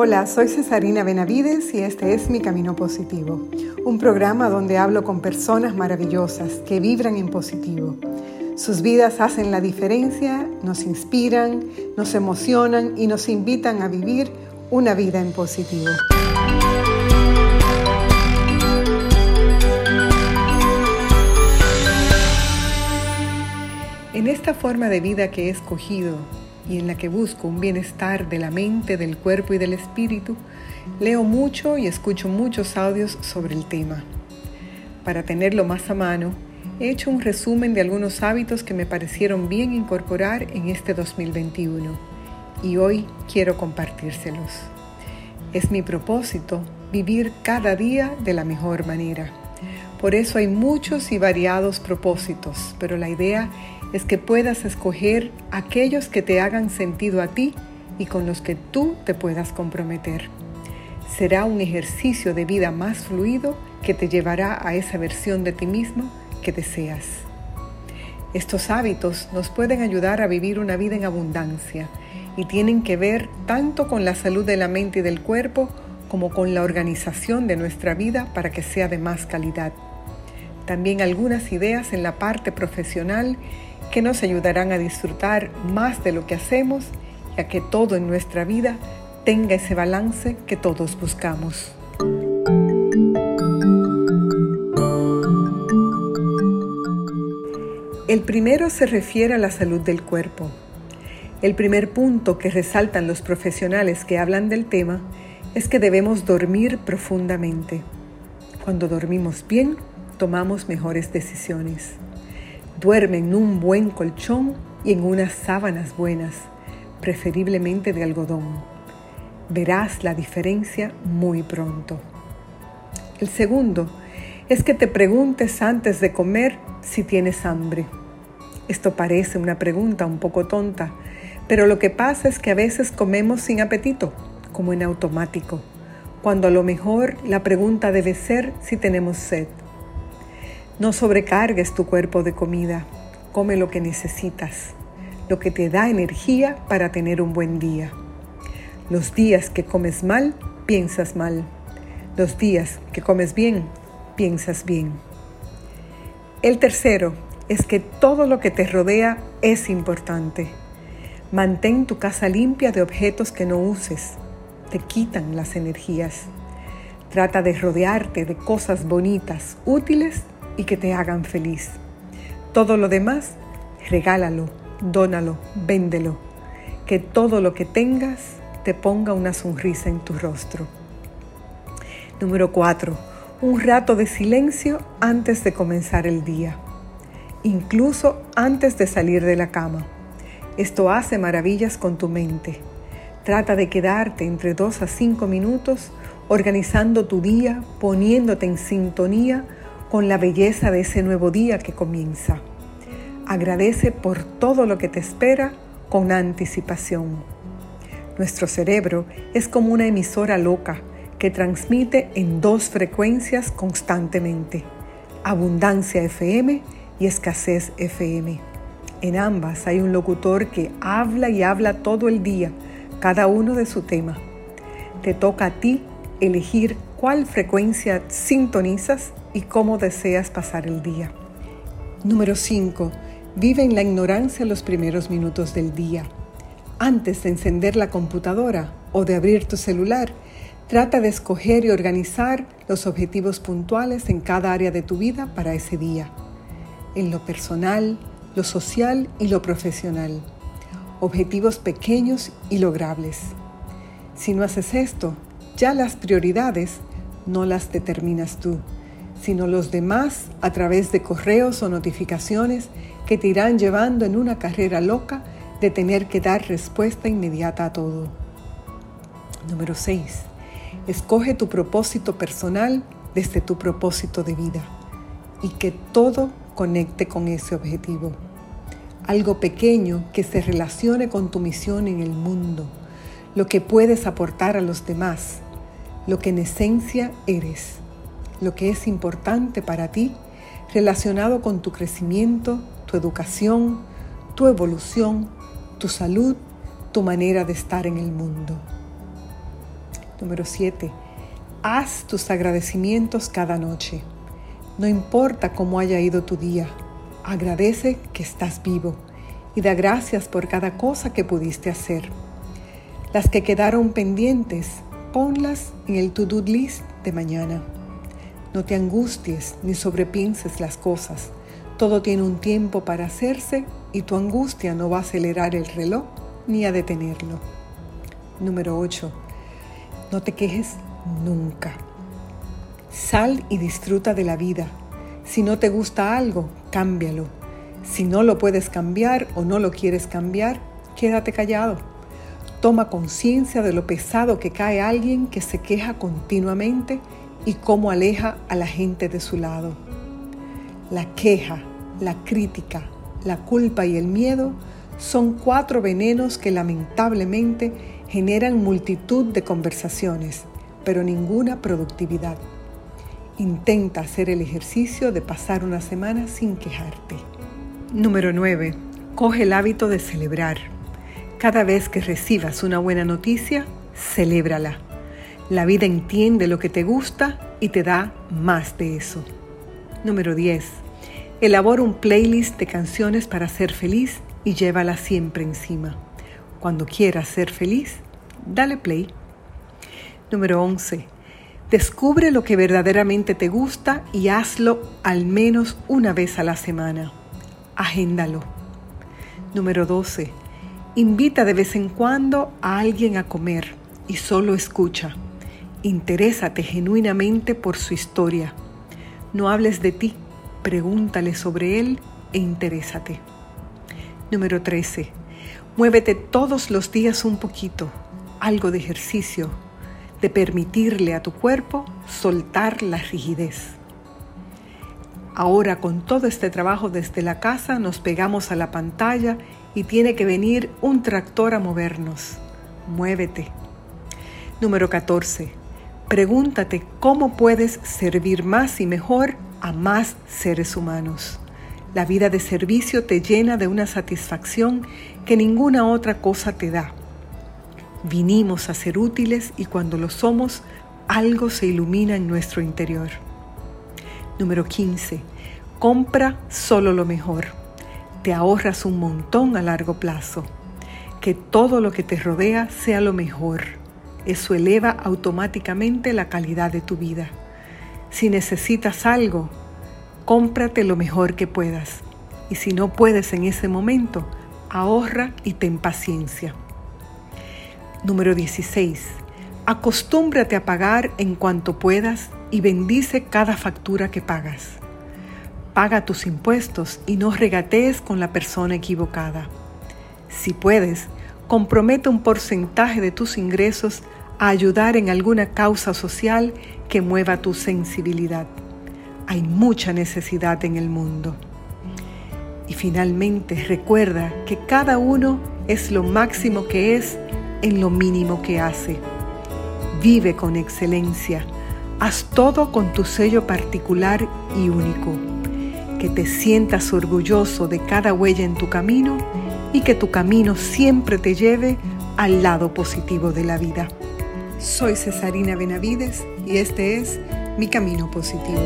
Hola, soy Cesarina Benavides y este es Mi Camino Positivo, un programa donde hablo con personas maravillosas que vibran en positivo. Sus vidas hacen la diferencia, nos inspiran, nos emocionan y nos invitan a vivir una vida en positivo. En esta forma de vida que he escogido y en la que busco un bienestar de la mente, del cuerpo y del espíritu, leo mucho y escucho muchos audios sobre el tema. Para tenerlo más a mano, he hecho un resumen de algunos hábitos que me parecieron bien incorporar en este 2021 y hoy quiero compartírselos. Es mi propósito vivir cada día de la mejor manera. Por eso hay muchos y variados propósitos, pero la idea es que puedas escoger aquellos que te hagan sentido a ti y con los que tú te puedas comprometer. Será un ejercicio de vida más fluido que te llevará a esa versión de ti mismo que deseas. Estos hábitos nos pueden ayudar a vivir una vida en abundancia y tienen que ver tanto con la salud de la mente y del cuerpo como con la organización de nuestra vida para que sea de más calidad también algunas ideas en la parte profesional que nos ayudarán a disfrutar más de lo que hacemos y a que todo en nuestra vida tenga ese balance que todos buscamos. El primero se refiere a la salud del cuerpo. El primer punto que resaltan los profesionales que hablan del tema es que debemos dormir profundamente. Cuando dormimos bien, tomamos mejores decisiones. Duerme en un buen colchón y en unas sábanas buenas, preferiblemente de algodón. Verás la diferencia muy pronto. El segundo es que te preguntes antes de comer si tienes hambre. Esto parece una pregunta un poco tonta, pero lo que pasa es que a veces comemos sin apetito, como en automático, cuando a lo mejor la pregunta debe ser si tenemos sed. No sobrecargues tu cuerpo de comida. Come lo que necesitas, lo que te da energía para tener un buen día. Los días que comes mal, piensas mal. Los días que comes bien, piensas bien. El tercero es que todo lo que te rodea es importante. Mantén tu casa limpia de objetos que no uses. Te quitan las energías. Trata de rodearte de cosas bonitas, útiles y que te hagan feliz. Todo lo demás, regálalo, dónalo, véndelo. Que todo lo que tengas te ponga una sonrisa en tu rostro. Número 4. Un rato de silencio antes de comenzar el día. Incluso antes de salir de la cama. Esto hace maravillas con tu mente. Trata de quedarte entre 2 a 5 minutos organizando tu día, poniéndote en sintonía con la belleza de ese nuevo día que comienza. Agradece por todo lo que te espera con anticipación. Nuestro cerebro es como una emisora loca que transmite en dos frecuencias constantemente, abundancia FM y escasez FM. En ambas hay un locutor que habla y habla todo el día, cada uno de su tema. Te toca a ti elegir cuál frecuencia sintonizas y cómo deseas pasar el día. Número 5. Vive en la ignorancia los primeros minutos del día. Antes de encender la computadora o de abrir tu celular, trata de escoger y organizar los objetivos puntuales en cada área de tu vida para ese día. En lo personal, lo social y lo profesional. Objetivos pequeños y logrables. Si no haces esto, ya las prioridades no las determinas tú sino los demás a través de correos o notificaciones que te irán llevando en una carrera loca de tener que dar respuesta inmediata a todo. Número 6. Escoge tu propósito personal desde tu propósito de vida y que todo conecte con ese objetivo. Algo pequeño que se relacione con tu misión en el mundo, lo que puedes aportar a los demás, lo que en esencia eres lo que es importante para ti relacionado con tu crecimiento, tu educación, tu evolución, tu salud, tu manera de estar en el mundo. Número 7. Haz tus agradecimientos cada noche. No importa cómo haya ido tu día, agradece que estás vivo y da gracias por cada cosa que pudiste hacer. Las que quedaron pendientes, ponlas en el to-do list de mañana. No te angusties ni sobrepienses las cosas. Todo tiene un tiempo para hacerse y tu angustia no va a acelerar el reloj ni a detenerlo. Número 8. No te quejes nunca. Sal y disfruta de la vida. Si no te gusta algo, cámbialo. Si no lo puedes cambiar o no lo quieres cambiar, quédate callado. Toma conciencia de lo pesado que cae alguien que se queja continuamente y cómo aleja a la gente de su lado. La queja, la crítica, la culpa y el miedo son cuatro venenos que lamentablemente generan multitud de conversaciones, pero ninguna productividad. Intenta hacer el ejercicio de pasar una semana sin quejarte. Número 9. Coge el hábito de celebrar. Cada vez que recibas una buena noticia, celébrala. La vida entiende lo que te gusta y te da más de eso. Número 10. Elabora un playlist de canciones para ser feliz y llévala siempre encima. Cuando quieras ser feliz, dale play. Número 11. Descubre lo que verdaderamente te gusta y hazlo al menos una vez a la semana. Agéndalo. Número 12. Invita de vez en cuando a alguien a comer y solo escucha. Interésate genuinamente por su historia. No hables de ti, pregúntale sobre él e interésate. Número 13. Muévete todos los días un poquito, algo de ejercicio, de permitirle a tu cuerpo soltar la rigidez. Ahora con todo este trabajo desde la casa nos pegamos a la pantalla y tiene que venir un tractor a movernos. Muévete. Número 14. Pregúntate cómo puedes servir más y mejor a más seres humanos. La vida de servicio te llena de una satisfacción que ninguna otra cosa te da. Vinimos a ser útiles y cuando lo somos, algo se ilumina en nuestro interior. Número 15. Compra solo lo mejor. Te ahorras un montón a largo plazo. Que todo lo que te rodea sea lo mejor. Eso eleva automáticamente la calidad de tu vida. Si necesitas algo, cómprate lo mejor que puedas. Y si no puedes en ese momento, ahorra y ten paciencia. Número 16. Acostúmbrate a pagar en cuanto puedas y bendice cada factura que pagas. Paga tus impuestos y no regatees con la persona equivocada. Si puedes, compromete un porcentaje de tus ingresos a ayudar en alguna causa social que mueva tu sensibilidad. Hay mucha necesidad en el mundo. Y finalmente recuerda que cada uno es lo máximo que es en lo mínimo que hace. Vive con excelencia. Haz todo con tu sello particular y único. Que te sientas orgulloso de cada huella en tu camino y que tu camino siempre te lleve al lado positivo de la vida. Soy Cesarina Benavides y este es Mi Camino Positivo.